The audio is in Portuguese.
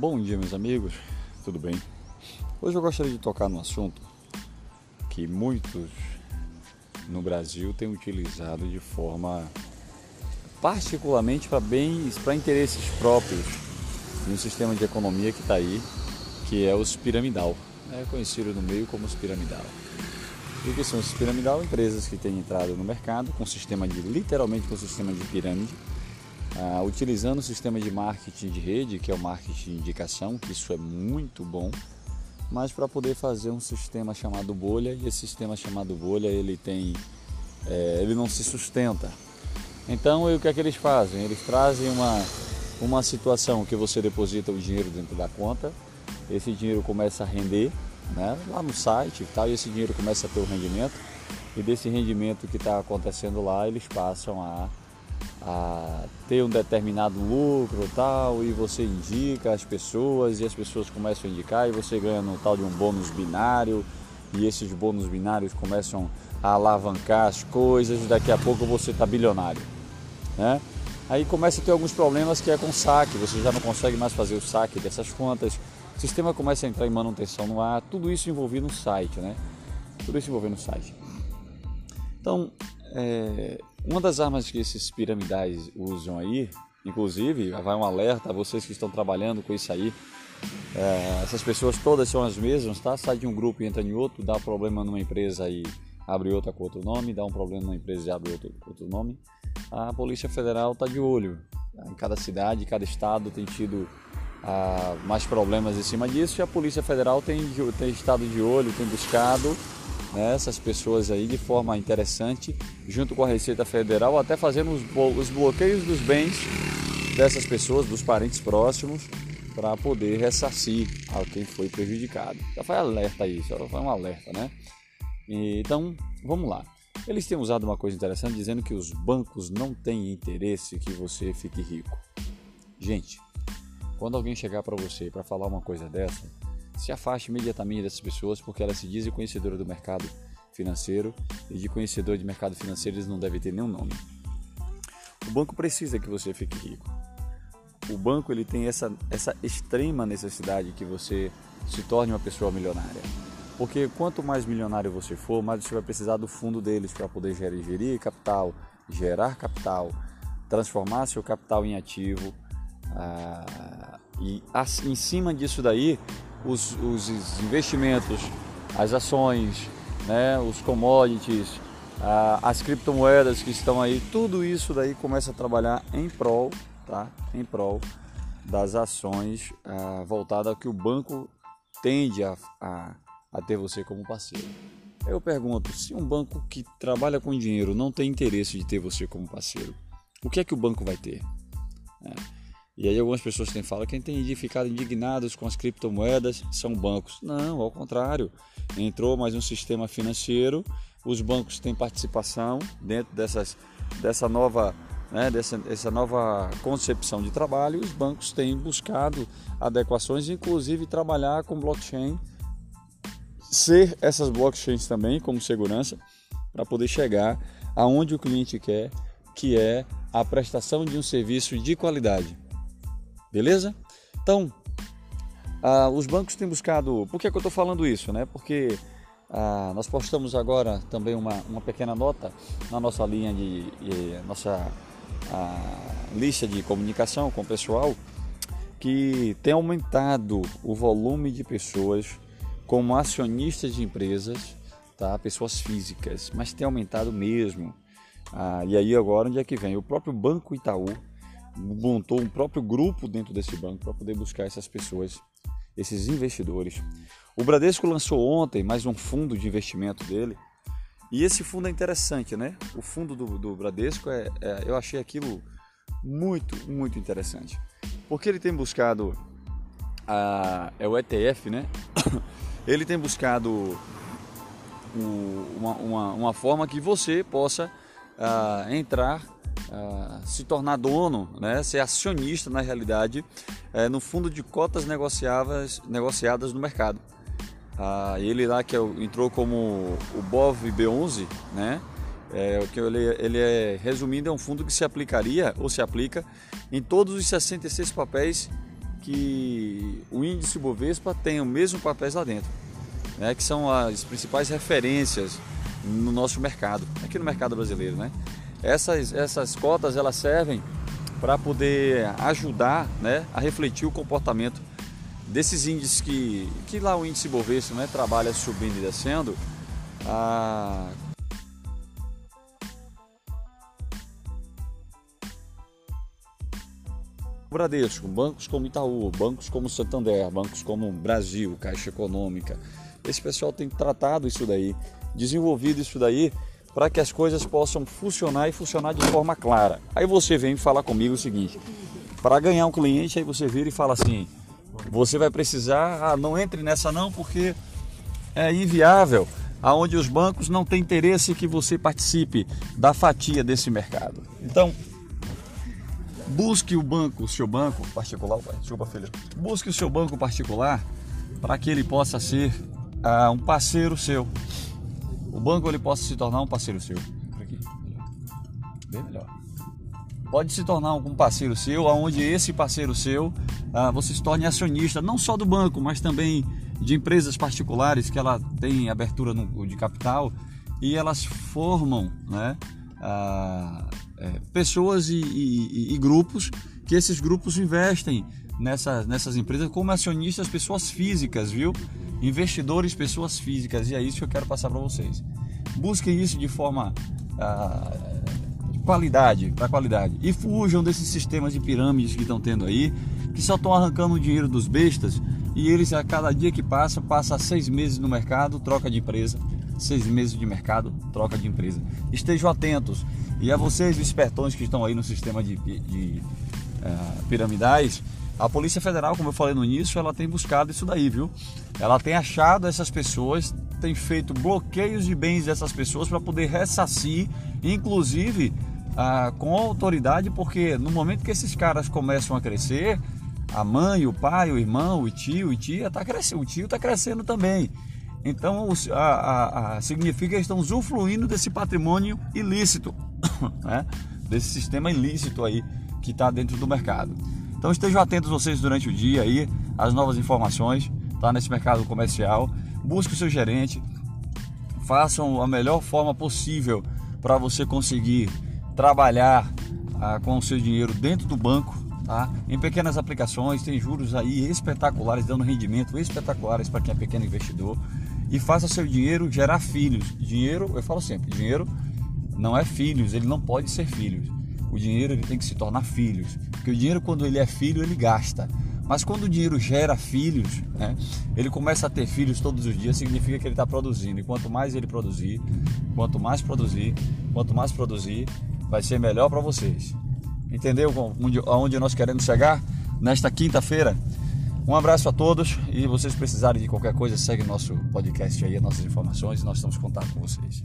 Bom dia, meus amigos, tudo bem? Hoje eu gostaria de tocar num assunto que muitos no Brasil têm utilizado de forma particularmente para bens, para interesses próprios no sistema de economia que está aí, que é os piramidal, é conhecido no meio como os piramidal. E o que são os piramidal? Empresas que têm entrado no mercado com sistema de, literalmente com sistema de pirâmide, ah, utilizando o sistema de marketing de rede, que é o marketing de indicação, que isso é muito bom, mas para poder fazer um sistema chamado bolha, e esse sistema chamado bolha ele tem, é, ele não se sustenta. Então o que é que eles fazem? Eles trazem uma, uma situação que você deposita o dinheiro dentro da conta, esse dinheiro começa a render né, lá no site e tal, e esse dinheiro começa a ter o rendimento, e desse rendimento que está acontecendo lá, eles passam a a ter um determinado lucro tal e você indica as pessoas e as pessoas começam a indicar e você ganha no tal de um bônus binário e esses bônus binários começam a alavancar as coisas e daqui a pouco você está bilionário, né? Aí começa a ter alguns problemas que é com saque, você já não consegue mais fazer o saque dessas contas, o sistema começa a entrar em manutenção no ar, tudo isso envolvido no site, né? Tudo isso envolvendo no site. Então, é, uma das armas que esses piramidais usam aí, inclusive, vai um alerta a vocês que estão trabalhando com isso aí. É, essas pessoas todas são as mesmas, tá? Sai de um grupo e entra em outro, dá problema numa empresa e abre outra com outro nome, dá um problema numa empresa e abre outro com outro nome. A Polícia Federal está de olho. Em cada cidade, cada estado tem tido ah, mais problemas em cima disso e a Polícia Federal tem, tem estado de olho, tem buscado né, essas pessoas aí de forma interessante, junto com a Receita Federal, até fazendo os, os bloqueios dos bens dessas pessoas, dos parentes próximos, para poder ressarcir a quem foi prejudicado. Já foi alerta isso, já foi um alerta, né? Então, vamos lá. Eles têm usado uma coisa interessante dizendo que os bancos não têm interesse que você fique rico. Gente, quando alguém chegar para você para falar uma coisa dessa, se afaste imediatamente dessas pessoas porque elas se dizem conhecedoras do mercado financeiro e de conhecedor de mercado financeiro eles não devem ter nenhum nome. O banco precisa que você fique rico. O banco ele tem essa, essa extrema necessidade que você se torne uma pessoa milionária. Porque quanto mais milionário você for, mais você vai precisar do fundo deles para poder gerir, capital, gerar capital, transformar seu capital em ativo. Ah, e em cima disso daí, os, os investimentos, as ações, né, os commodities, as criptomoedas que estão aí, tudo isso daí começa a trabalhar em prol, tá? Em prol das ações ah, voltadas ao que o banco tende a, a, a ter você como parceiro. Eu pergunto, se um banco que trabalha com dinheiro não tem interesse de ter você como parceiro, o que é que o banco vai ter? É. E aí algumas pessoas têm falado que quem tem ficado indignados com as criptomoedas são bancos. Não, ao contrário. Entrou mais um sistema financeiro, os bancos têm participação dentro dessas, dessa nova né, dessa, dessa nova concepção de trabalho, os bancos têm buscado adequações, inclusive trabalhar com blockchain, ser essas blockchains também como segurança, para poder chegar aonde o cliente quer, que é a prestação de um serviço de qualidade. Beleza? Então, ah, os bancos têm buscado. Por que, é que eu estou falando isso? Né? Porque ah, nós postamos agora também uma, uma pequena nota na nossa linha de, nossa ah, lista de comunicação com o pessoal que tem aumentado o volume de pessoas como acionistas de empresas, tá? pessoas físicas, mas tem aumentado mesmo. Ah, e aí agora onde é que vem? O próprio Banco Itaú montou um próprio grupo dentro desse banco para poder buscar essas pessoas, esses investidores. O Bradesco lançou ontem mais um fundo de investimento dele. E esse fundo é interessante, né? O fundo do, do Bradesco, é, é, eu achei aquilo muito, muito interessante. Porque ele tem buscado, a, é o ETF, né? ele tem buscado o, uma, uma, uma, forma que você possa uh, entrar uh, se tornar dono, né, ser acionista na realidade, uh, no fundo de cotas negociadas, no mercado. Uh, ele lá que é entrou como o BOV B11, né, é, que ele, ele é resumindo é um fundo que se aplicaria ou se aplica em todos os 66 papéis que o índice Bovespa tem o mesmo papéis lá dentro, né, que são as principais referências no nosso mercado, aqui no mercado brasileiro. Né? Essas, essas cotas elas servem para poder ajudar né, a refletir o comportamento desses índices que, que lá o índice Bovespa né, trabalha subindo e descendo, a Bradesco, bancos como Itaú, bancos como Santander, bancos como Brasil, Caixa Econômica. Esse pessoal tem tratado isso daí, desenvolvido isso daí para que as coisas possam funcionar e funcionar de forma clara. Aí você vem falar comigo o seguinte: para ganhar um cliente, aí você vira e fala assim: você vai precisar, ah, não entre nessa não porque é inviável, aonde os bancos não têm interesse que você participe da fatia desse mercado. Então, busque o banco, o seu banco particular, desculpa filha, busque o seu banco particular para que ele possa ser ah, um parceiro seu. O banco ele possa se tornar um parceiro seu. Aqui, bem melhor. Pode se tornar um parceiro seu, aonde esse parceiro seu ah, você se torne acionista não só do banco, mas também de empresas particulares que ela tem abertura no, de capital e elas formam, né? Ah, é, pessoas e, e, e, grupos que esses grupos investem nessa, nessas empresas como acionistas, pessoas físicas, viu? Investidores, pessoas físicas, e é isso que eu quero passar para vocês. Busquem isso de forma ah, de qualidade, para qualidade, e fujam desses sistemas de pirâmides que estão tendo aí, que só estão arrancando o dinheiro dos bestas e eles a cada dia que passa, passa seis meses no mercado, troca de empresa, seis meses de mercado, troca de empresa. Estejam atentos. E a vocês, espertões que estão aí no sistema de, de, de uh, piramidais, a Polícia Federal, como eu falei no início, ela tem buscado isso daí, viu? Ela tem achado essas pessoas, tem feito bloqueios de bens dessas pessoas para poder ressarcir, inclusive uh, com autoridade, porque no momento que esses caras começam a crescer, a mãe, o pai, o irmão, o tio, o tia está crescendo, o tio está crescendo também. Então a, a, a, significa que estão usufruindo desse patrimônio ilícito, né? desse sistema ilícito aí que está dentro do mercado. Então estejam atentos vocês durante o dia aí, às novas informações, tá nesse mercado comercial. Busque o seu gerente, façam a melhor forma possível para você conseguir trabalhar ah, com o seu dinheiro dentro do banco, tá? Em pequenas aplicações, tem juros aí espetaculares, dando rendimento espetaculares para quem é pequeno investidor e faça seu dinheiro gerar filhos. Dinheiro, eu falo sempre, dinheiro não é filhos, ele não pode ser filhos. O dinheiro ele tem que se tornar filhos, porque o dinheiro quando ele é filho ele gasta. Mas quando o dinheiro gera filhos, né, ele começa a ter filhos todos os dias, significa que ele está produzindo. E quanto mais ele produzir, quanto mais produzir, quanto mais produzir, vai ser melhor para vocês. Entendeu aonde nós queremos chegar? Nesta quinta-feira, um abraço a todos e vocês precisarem de qualquer coisa, segue nosso podcast aí, as nossas informações e nós estamos em contato com vocês.